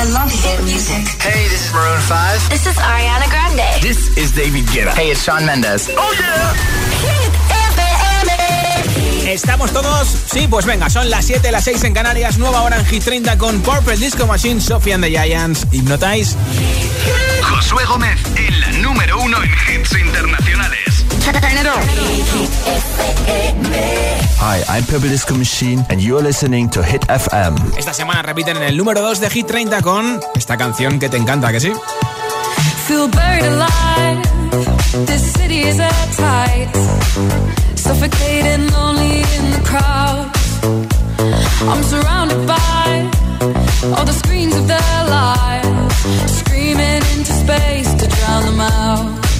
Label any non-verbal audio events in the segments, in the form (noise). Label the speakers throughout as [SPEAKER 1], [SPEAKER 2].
[SPEAKER 1] I love hit music.
[SPEAKER 2] Hey, this is Maroon 5.
[SPEAKER 3] This is Ariana Grande.
[SPEAKER 2] This is David Guetta. Hey, it's Sean Mendes.
[SPEAKER 3] Oh yeah. Hit
[SPEAKER 4] FM. Estamos todos, sí, pues venga, son las 7, las 6 en Canarias, nueva hora en Hit 30 con Purple Disco Machine, Sophie and the Giants, Hypnotize.
[SPEAKER 5] Josué Gómez en la número uno en hits internacionales.
[SPEAKER 6] Hi, I'm Purple Disco Machine and you're listening to Hit FM.
[SPEAKER 4] Esta semana repiten en el número 2 de Hit 30 con esta canción que te encanta, ¿que sí?
[SPEAKER 7] Feel buried alive. This city is at tight. Suffocating, lonely in the crowd. I'm surrounded by all the screens of their lives. Screaming into space to drown them out.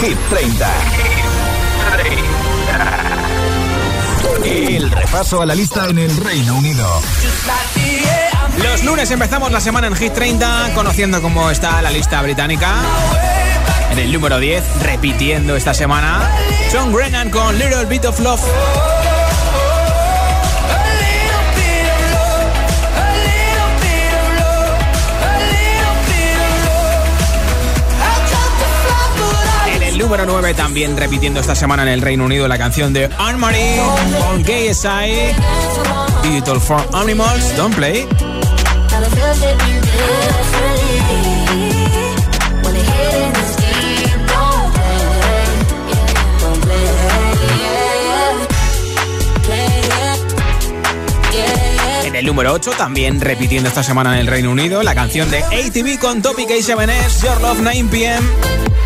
[SPEAKER 6] Hit 30. El repaso a la lista en el Reino Unido.
[SPEAKER 4] Los lunes empezamos la semana en Hit 30 conociendo cómo está la lista británica. En el número 10, repitiendo esta semana, John Grennan con Little Bit of Love. número 9, también repitiendo esta semana en el Reino Unido la canción de Anne-Marie con KSI, Digital for Animals, Don't Play. En el número 8, también repitiendo esta semana en el Reino Unido, la canción de ATV con Topic A7S, Your Love 9pm.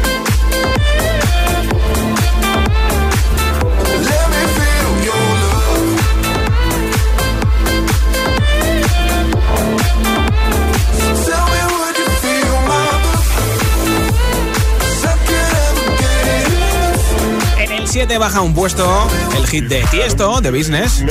[SPEAKER 4] 17 baja un puesto el hit de Tiesto, de Business.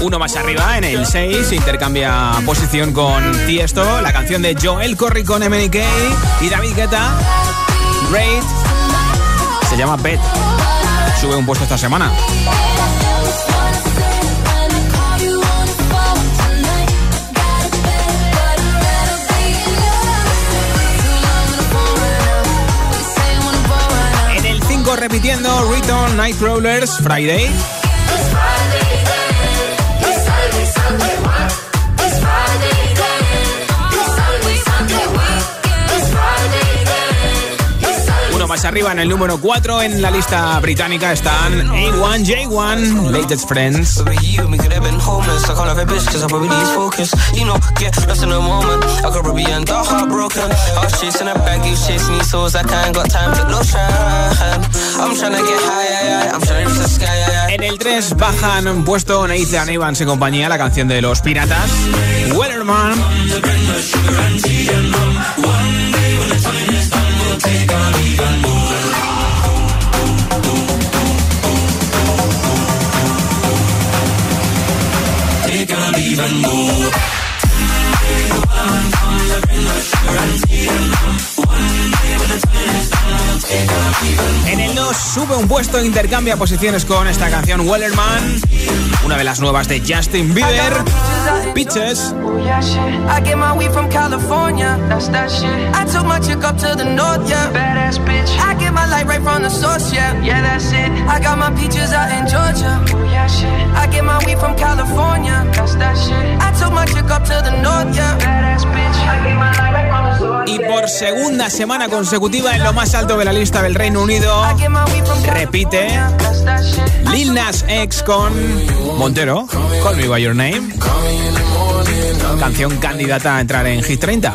[SPEAKER 4] Uno más arriba, en el 6, intercambia posición con Tiesto, la canción de Joel Corry con MNK y David Guetta, Great, se llama Pet. Sube un puesto esta semana. Repitiendo Return Night Crawlers Friday. Arriba en el número 4 en la lista británica están A1J1, Latest Friends. En el 3 bajan un puesto Nathan Evans y compañía, la canción de los piratas. Wellerman. more. One one day en el 2 sube un puesto, intercambia posiciones con esta canción Wellerman, una de las nuevas de Justin Bieber, Pitches. I get my weed from California, that's that shit. I took my chick up to the north, yeah, badass bitch. I get my light right from the source, yeah, yeah, that's it. I got my peaches out in Georgia, yeah, shit. I get my weed from California, that's that shit. I took my chick up to the north, yeah, badass bitch. I get my light right from the source. Y por segunda semana consecutiva en lo más alto de la lista del Reino Unido, repite Lil Nas X con Montero, Call Me By Your Name. Canción candidata a entrar en Hit 30.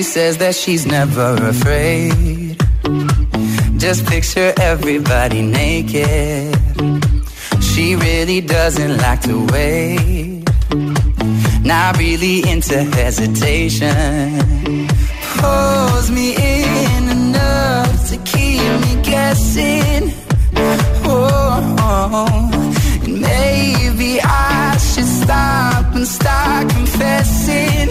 [SPEAKER 8] She says that she's never afraid. Just picture everybody naked. She really doesn't like to wait. Not really into hesitation. Pulls me in enough to keep me guessing. Oh, and maybe I should stop and start confessing,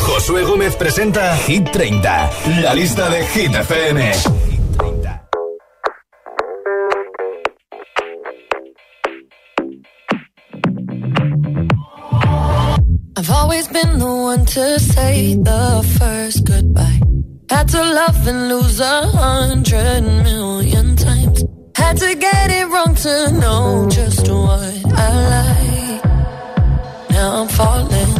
[SPEAKER 5] Josué Gómez presenta Hit 30, la lista de Hit FM.
[SPEAKER 9] I've always been the one to say the first goodbye. Had to love and lose a hundred million times. Had to get it wrong to know just what I like. Now I'm falling.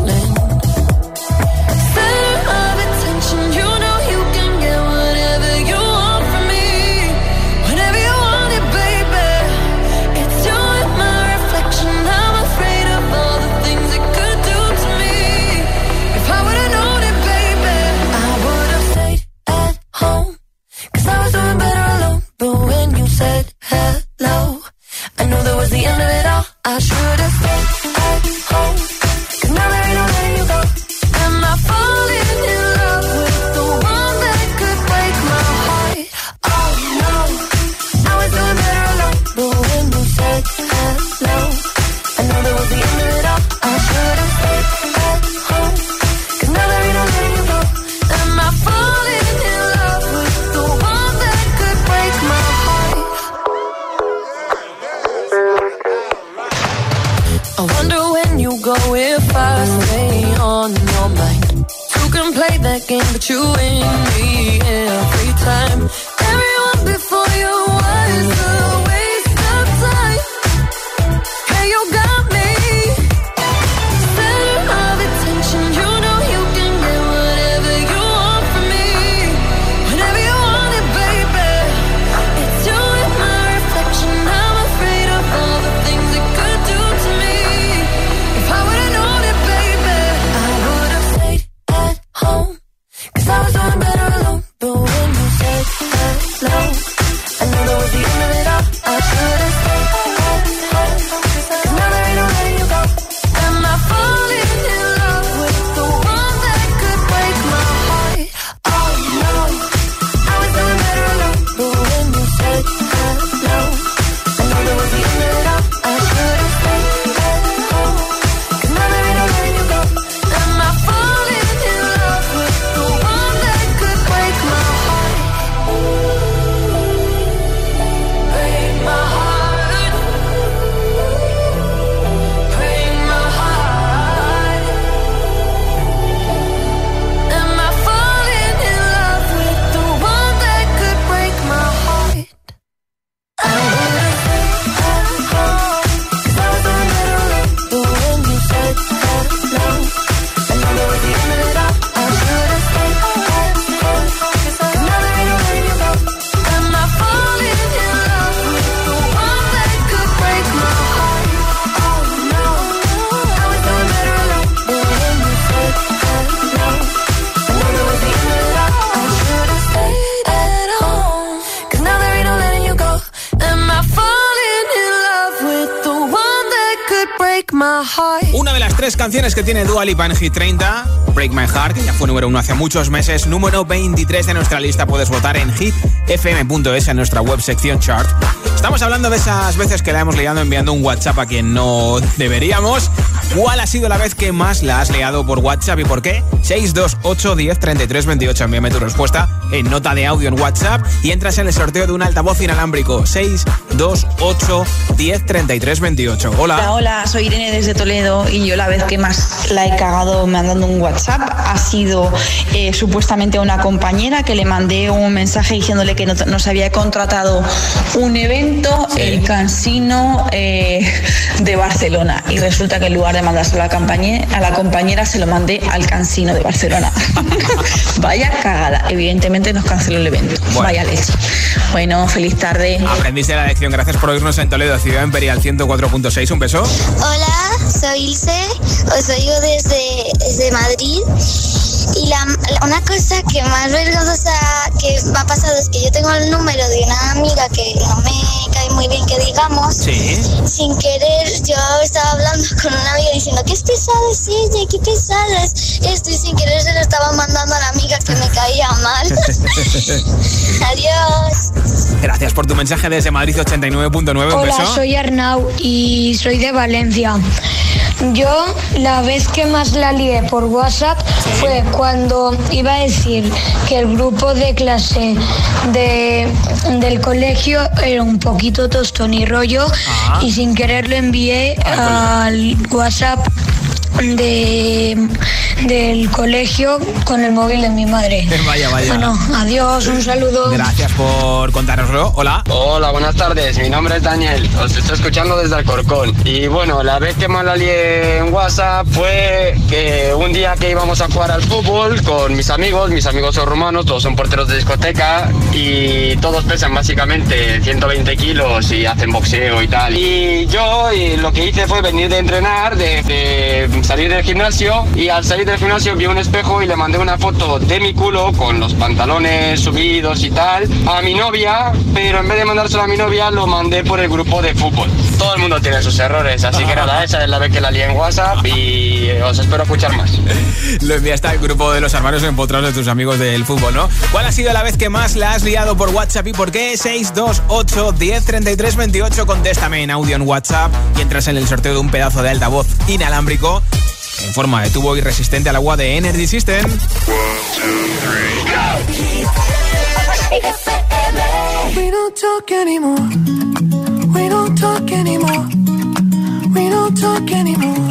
[SPEAKER 4] canciones que tiene Dual y en Hit 30, Break My Heart, que ya fue número uno hace muchos meses, número 23 de nuestra lista, puedes votar en hitfm.es en nuestra web sección chart. Estamos hablando de esas veces que la hemos liado enviando un WhatsApp a quien no deberíamos. ¿Cuál ha sido la vez que más la has liado por WhatsApp y por qué? 628 10 33 28. Envíame tu respuesta en nota de audio en WhatsApp y entras en el sorteo de un altavoz inalámbrico. 628 10 33 28. Hola.
[SPEAKER 10] Hola, hola, soy Irene desde Toledo y yo la vez que más la he cagado mandando un WhatsApp ha sido eh, supuestamente a una compañera que le mandé un mensaje diciéndole que no- nos había contratado un evento, el Cansino eh, de Barcelona. Y resulta que en lugar de mandárselo a la, compañe- a la compañera, se lo mandé al Cansino de Barcelona. (laughs) Vaya cagada. Evidentemente nos canceló el evento.
[SPEAKER 4] Bueno.
[SPEAKER 10] Vaya leche. Bueno, feliz tarde.
[SPEAKER 4] Aprendiste la lección. Gracias por oírnos en Toledo, Ciudad Imperial 104.6. Un beso.
[SPEAKER 11] Hola, soy Ilse, os oigo desde, desde Madrid y la, la- una cosa que más vergonzosa que me ha pasado es que yo tengo el número de una amiga que no me cae muy bien que digamos.
[SPEAKER 4] Sí.
[SPEAKER 11] Sin querer yo estaba hablando (laughs) con una amiga diciendo es pesada es ella, qué pesada es esto y sin querer se lo estaba mandando a la amiga que me caía mal. (laughs) Adiós.
[SPEAKER 4] Gracias por tu mensaje desde Madrid 89.9. Un
[SPEAKER 12] Hola,
[SPEAKER 4] beso.
[SPEAKER 12] soy Arnau y soy de Valencia. Yo la vez que más la lié por WhatsApp fue cuando iba a decir que el grupo de clase de, del colegio era un poquito tostón y rollo y sin querer lo envié al WhatsApp de, del colegio con el móvil de mi madre. (laughs)
[SPEAKER 4] Vaya, vaya.
[SPEAKER 12] Bueno, adiós, un saludo.
[SPEAKER 4] Gracias por contárnoslo. Hola.
[SPEAKER 13] Hola, buenas tardes. Mi nombre es Daniel. Os estoy escuchando desde Alcorcón. Y bueno, la vez que más la lié en WhatsApp fue que un día que íbamos a jugar al fútbol con mis amigos. Mis amigos son rumanos, todos son porteros de discoteca y todos pesan básicamente 120 kilos y hacen boxeo y tal. Y yo y lo que hice fue venir de entrenar, de, de salir del gimnasio y al salir del gimnasio vi un espejo y le mandé una foto de mi culo con los pantalones subidos y tal a mi novia, pero en vez de mandárselo a mi novia lo mandé por el grupo de fútbol. Todo el mundo tiene sus errores, así que nada, esa es la vez que la lié en WhatsApp y os espero escuchar más. (laughs)
[SPEAKER 4] Lo enviaste al grupo de los armarios empotrados de tus amigos del fútbol, ¿no? ¿Cuál ha sido la vez que más la has liado por WhatsApp y por qué? 628 10 33 28. Contéstame en audio en WhatsApp y entras en el sorteo de un pedazo de altavoz inalámbrico en forma de tubo y resistente al agua de Energy System.
[SPEAKER 14] We don't talk anymore. We don't talk anymore. We don't talk anymore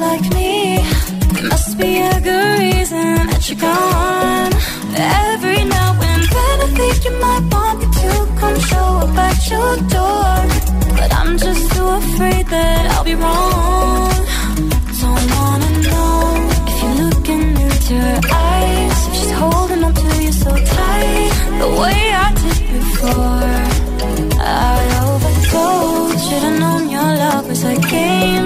[SPEAKER 14] like
[SPEAKER 15] me. There must be a good reason that you're gone. Every now and then I think you might want me to come show up at your door. But I'm just too afraid that I'll be wrong. Don't wanna know if you're looking into her eyes. If she's holding on to you so tight, the way I did before. I overdosed. Should've known your love was a game.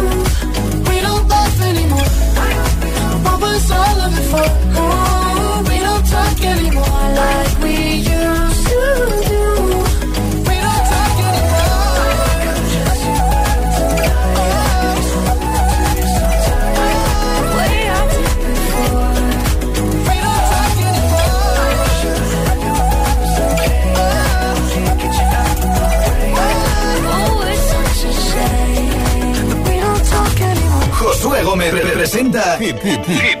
[SPEAKER 14] All of it for? We don't talk anymore like we used to do. We don't talk
[SPEAKER 9] Way I did before.
[SPEAKER 14] We don't talk
[SPEAKER 9] it's such a shame.
[SPEAKER 14] We don't talk anymore.
[SPEAKER 5] Josué Gómez representa Hit, Hit, Hit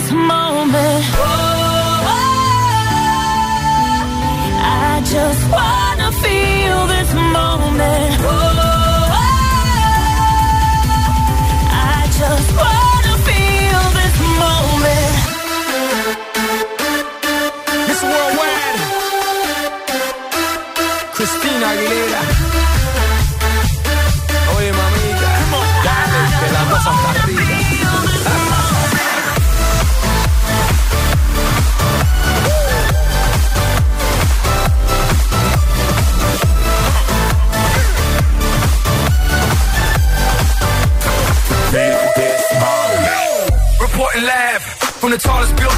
[SPEAKER 9] this moment. Oh, I just wanna feel this moment. Oh, I just wanna feel this moment.
[SPEAKER 16] Miss Worldwide, Christina Aguilera.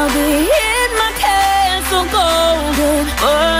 [SPEAKER 9] I'll be in my castle golden. But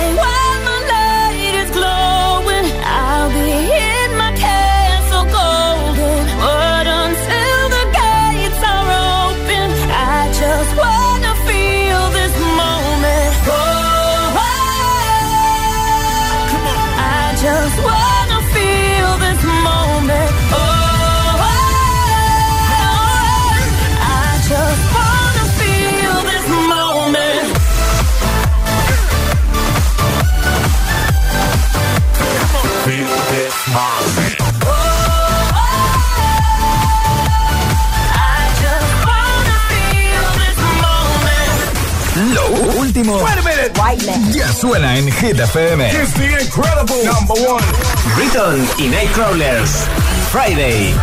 [SPEAKER 5] último ya suena en Hit FM.
[SPEAKER 17] It's the incredible number one.
[SPEAKER 18] Riton y Nightcrawlers. Friday.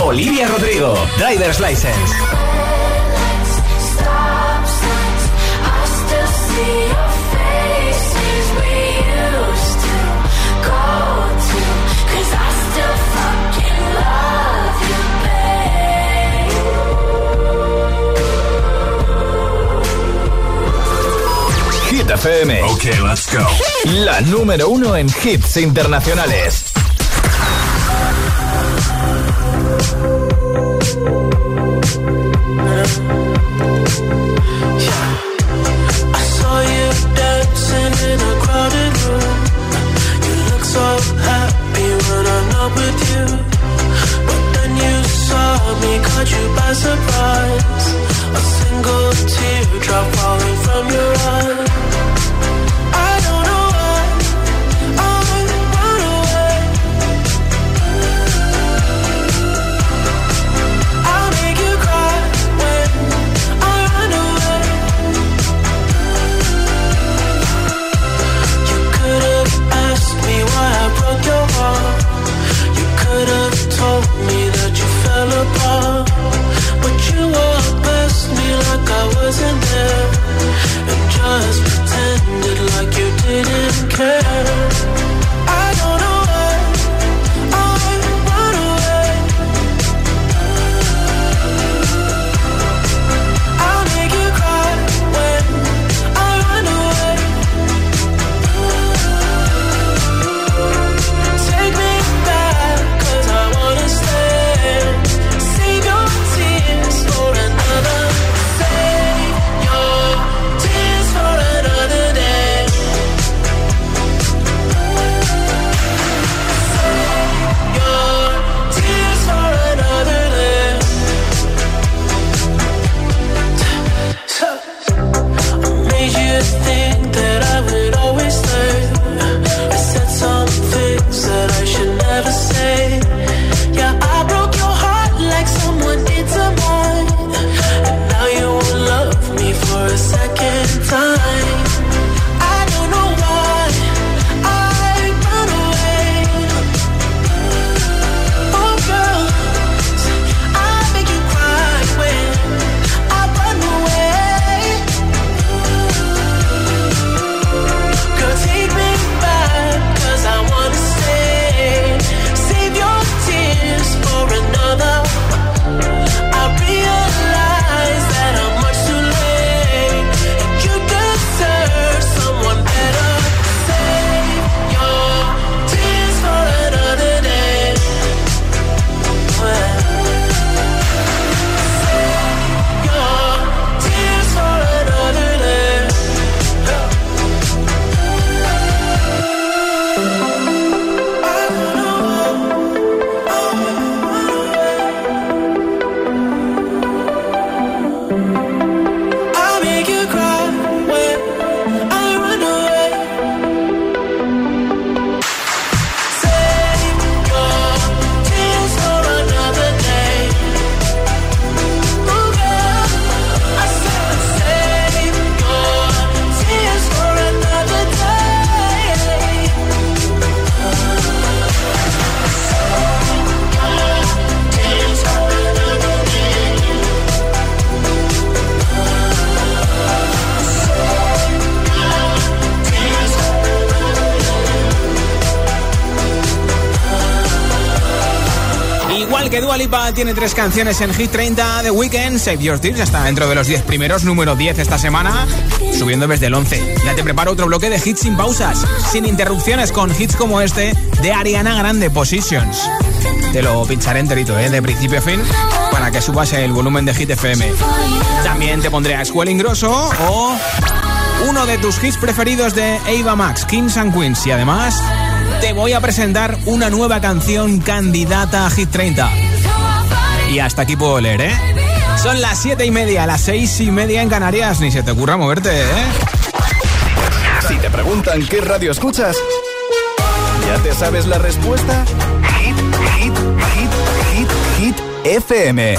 [SPEAKER 18] Olivia Rodrigo, Driver's License.
[SPEAKER 5] FM.
[SPEAKER 19] Ok, let's go.
[SPEAKER 5] La número uno en hits internacionales.
[SPEAKER 20] I saw you dancing in a crowded room. You look so happy when I'm not with you. But then you saw me, caught you by surprise. A single teardrop
[SPEAKER 4] tiene tres canciones en Hit 30 The Weekend, Save Your Tears está dentro de los 10 primeros, número 10 esta semana, subiendo desde el 11. Ya te preparo otro bloque de hits sin pausas, sin interrupciones, con hits como este de Ariana Grande, Positions. Te lo pincharé enterito, ¿eh? de principio a fin, para que subas el volumen de Hit FM. También te pondré a Escuela Ingrosso o uno de tus hits preferidos de Ava Max, Kings and Queens. Y además, te voy a presentar una nueva canción candidata a Hit 30. Y hasta aquí puedo leer, ¿eh? Son las siete y media, las seis y media en Canarias. Ni se te ocurra moverte, ¿eh?
[SPEAKER 5] Si te preguntan qué radio escuchas, ¿ya te sabes la respuesta? Hit, hit, hit, hit, hit, FM.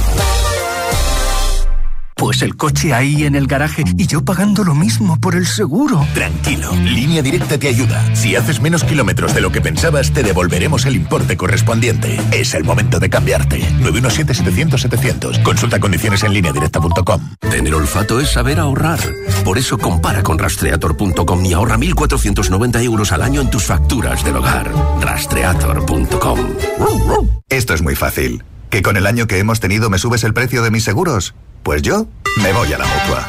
[SPEAKER 21] Pues
[SPEAKER 22] el coche ahí en el garaje y yo pagando lo mismo por el seguro.
[SPEAKER 19] Tranquilo, Línea Directa te ayuda. Si haces menos kilómetros de lo que pensabas, te devolveremos el importe correspondiente. Es el momento de cambiarte. 917-700-700. Consulta condiciones en directa.com.
[SPEAKER 23] Tener olfato es saber ahorrar. Por eso compara con rastreator.com y ahorra 1.490 euros al año en tus facturas del hogar. Rastreator.com.
[SPEAKER 24] Esto es muy fácil. ¿Que con el año que hemos tenido me subes el precio de mis seguros? Pues yo me voy a la mutua.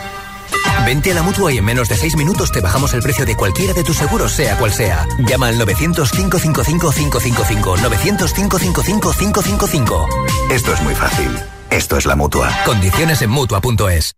[SPEAKER 18] Vente a la mutua y en menos de seis minutos te bajamos el precio de cualquiera de tus seguros, sea cual sea. Llama al 900-555-555. 900-555-555.
[SPEAKER 24] Esto es muy fácil. Esto es la mutua.
[SPEAKER 18] Condiciones en mutua.es.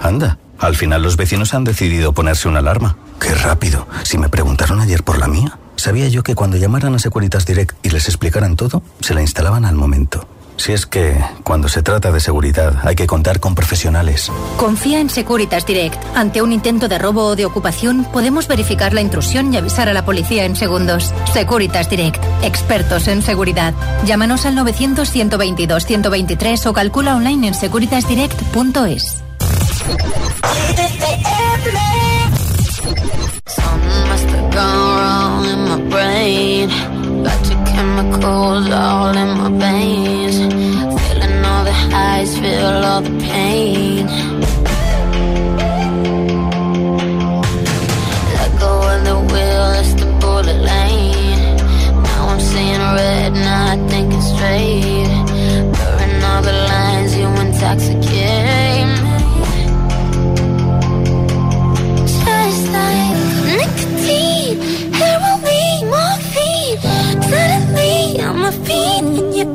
[SPEAKER 24] Anda, al final los vecinos han decidido ponerse una alarma. Qué rápido. Si me preguntaron ayer por la mía, sabía yo que cuando llamaran a Securitas Direct y les explicaran todo, se la instalaban al momento. Si es que, cuando se trata de seguridad, hay que contar con profesionales.
[SPEAKER 25] Confía en Securitas Direct. Ante un intento de robo o de ocupación, podemos verificar la intrusión y avisar a la policía en segundos. Securitas Direct. Expertos en seguridad. Llámanos al 900-122-123 o calcula online en securitasdirect.es.
[SPEAKER 15] chemicals all in my veins. The feel all the pain. Let go of the wheel, it's the bullet lane. Now I'm seeing red, not thinking straight. Blurring all the lines, you intoxicate me. Just like nicotine, heroin, morphine. Suddenly I'm a fiend and you're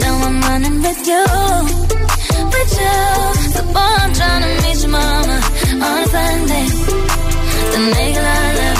[SPEAKER 15] Now I'm running with you, with you. So boy, I'm trying to meet your mama on a Sunday. The nigga I love.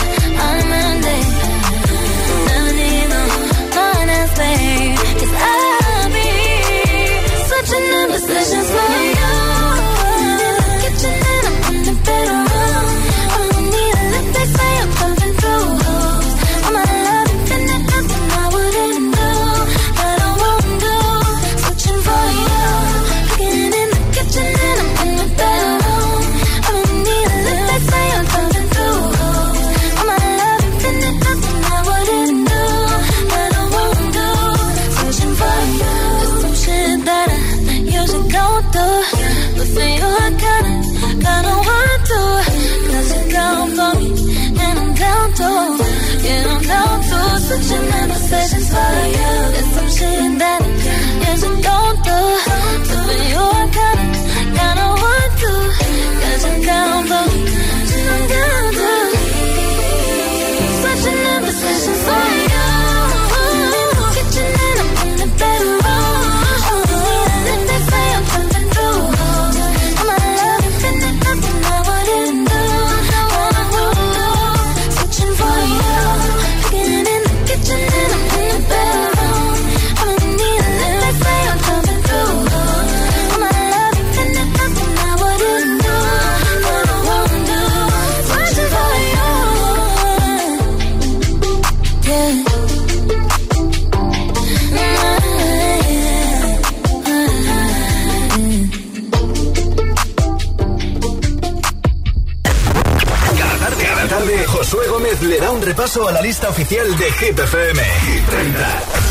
[SPEAKER 26] Josué Gómez le da un repaso a la lista oficial de Hit FM. Hit 30.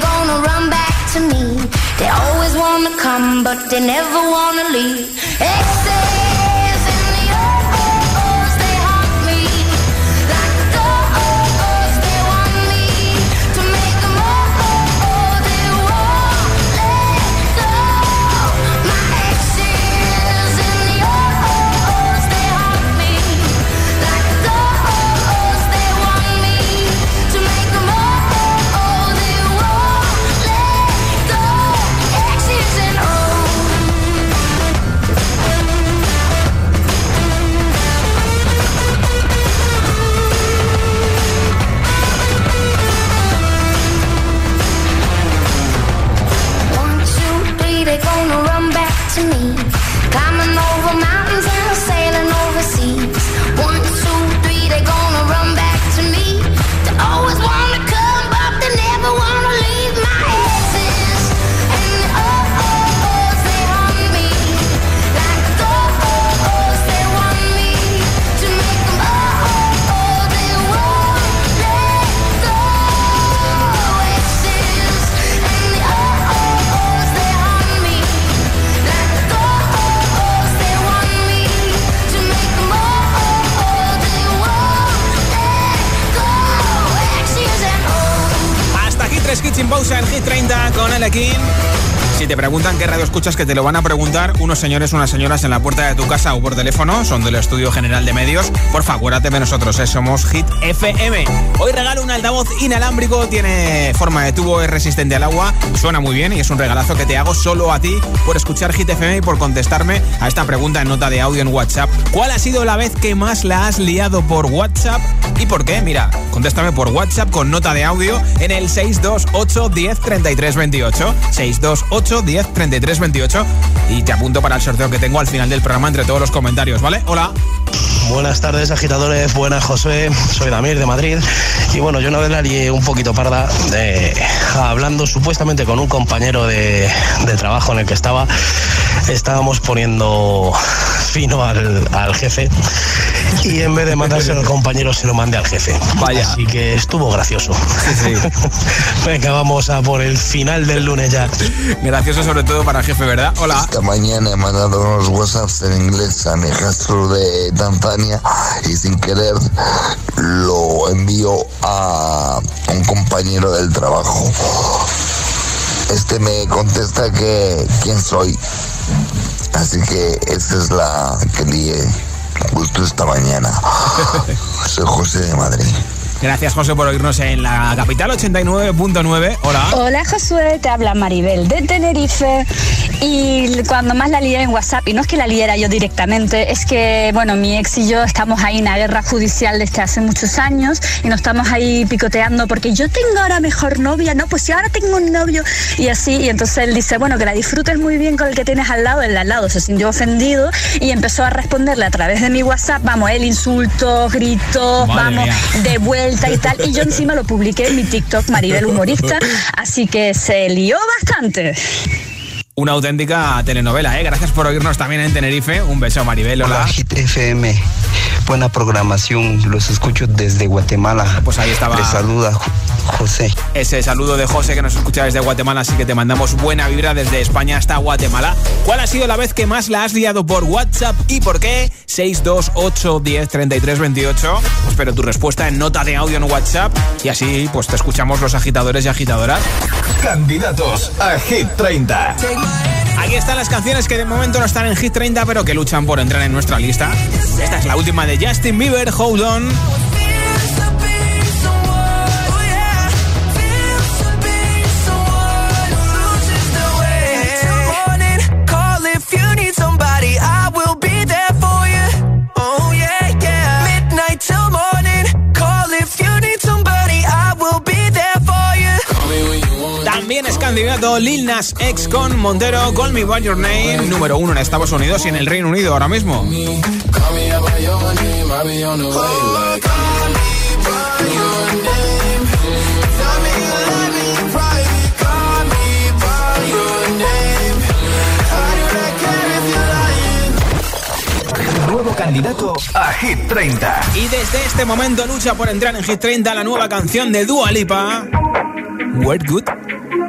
[SPEAKER 15] They gonna run back to me. They always wanna come, but they never wanna leave. Exes
[SPEAKER 4] 30 con Alekin. Si te preguntan qué radio escuchas, que te lo van a preguntar unos señores, unas señoras en la puerta de tu casa o por teléfono, son del Estudio General de Medios. Porfa, acuérdate de nosotros, ¿eh? somos Hit FM. Hoy regalo un altavoz inalámbrico, tiene forma de tubo, es resistente al agua, suena muy bien y es un regalazo que te hago solo a ti por escuchar Hit FM y por contestarme a esta pregunta en nota de audio en WhatsApp. ¿Cuál ha sido la vez que más la has liado por WhatsApp y por qué? Mira, contéstame por WhatsApp con nota de audio en el 628 10 33 28. 628 10 33 28 y te apunto para el sorteo que tengo al final del programa entre todos los comentarios, ¿vale? Hola.
[SPEAKER 27] Buenas tardes, agitadores. Buenas, José. Soy Damir de Madrid. Y bueno, yo una vez la lié un poquito parda, eh, hablando supuestamente con un compañero de, de trabajo en el que estaba. Estábamos poniendo fino al, al jefe y en vez de mandárselo al compañero se lo mandé al jefe.
[SPEAKER 4] Vaya.
[SPEAKER 27] Así que estuvo gracioso. (laughs) Venga, vamos a por el final del lunes ya.
[SPEAKER 4] Gracioso sobre todo para el jefe, ¿verdad? Hola.
[SPEAKER 28] Esta mañana he mandado unos WhatsApps en inglés a mi de Tanzania y sin querer lo envío a un compañero del trabajo. Este me contesta que quién soy. Así que esa es la que lié justo esta mañana. (laughs) Soy José de Madrid.
[SPEAKER 4] Gracias, José, por oírnos en la capital 89.9. Hola.
[SPEAKER 29] Hola, Josué, te habla Maribel de Tenerife. Y cuando más la lié en WhatsApp, y no es que la liera yo directamente, es que, bueno, mi ex y yo estamos ahí en una guerra judicial desde hace muchos años y nos estamos ahí picoteando porque yo tengo ahora mejor novia, no, pues si ahora tengo un novio y así. Y entonces él dice, bueno, que la disfrutes muy bien con el que tienes al lado. El al lado se sintió ofendido y empezó a responderle a través de mi WhatsApp, vamos, él insultos, gritos, vamos, de vuelta y tal. Y yo encima lo publiqué en mi TikTok, Maribel Humorista, así que se lió bastante
[SPEAKER 4] una auténtica telenovela, ¿eh? Gracias por oírnos también en Tenerife. Un beso, Maribel. Hola.
[SPEAKER 30] Hit FM. Buena programación. Los escucho desde Guatemala.
[SPEAKER 4] Pues ahí estaba.
[SPEAKER 30] Les saluda José.
[SPEAKER 4] Ese saludo de José que nos escucha desde Guatemala, así que te mandamos buena vibra desde España hasta Guatemala. ¿Cuál ha sido la vez que más la has liado por WhatsApp y por qué? 628 10 33 28. Espero tu respuesta en nota de audio en WhatsApp y así pues te escuchamos los agitadores y agitadoras.
[SPEAKER 26] Candidatos a Hit 30.
[SPEAKER 4] Aquí están las canciones que de momento no están en Hit 30, pero que luchan por entrar en nuestra lista. Esta es la última de Justin Bieber, Hold On. Es candidato Lil Nas X con Montero, Call Me By Your Name, número uno en Estados Unidos y en el Reino Unido ahora mismo.
[SPEAKER 26] Nuevo candidato a Hit 30.
[SPEAKER 4] Y desde este momento lucha por entrar en Hit 30 la nueva canción de Dua Lipa. What Good.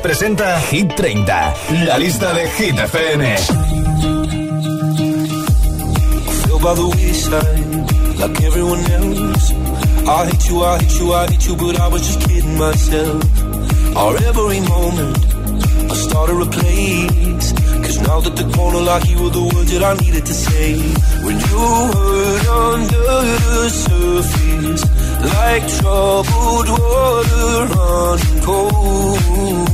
[SPEAKER 26] Presenta Hit 30, la lista de Hit FM.
[SPEAKER 31] I hate you, I hate you, I hate you, but I was just kidding myself. Our every moment, I started a place. Cause now that the corner like you were the words that I needed to say. When you hurt under the surface, like troubled water running cold.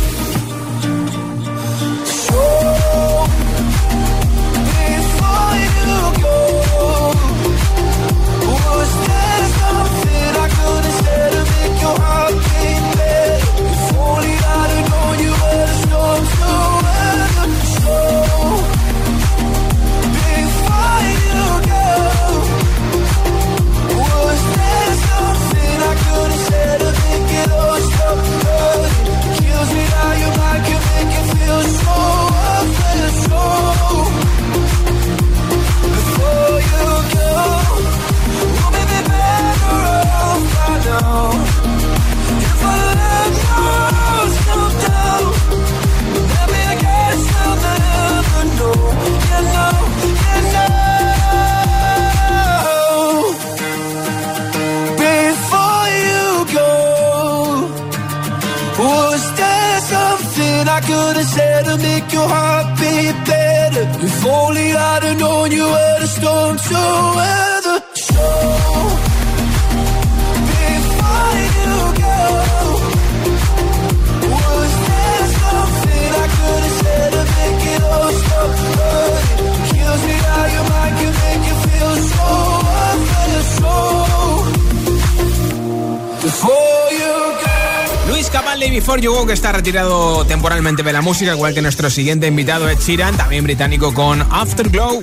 [SPEAKER 31] For You
[SPEAKER 4] que está retirado temporalmente de la música, igual que nuestro siguiente invitado es Chiran, también británico con Afterglow.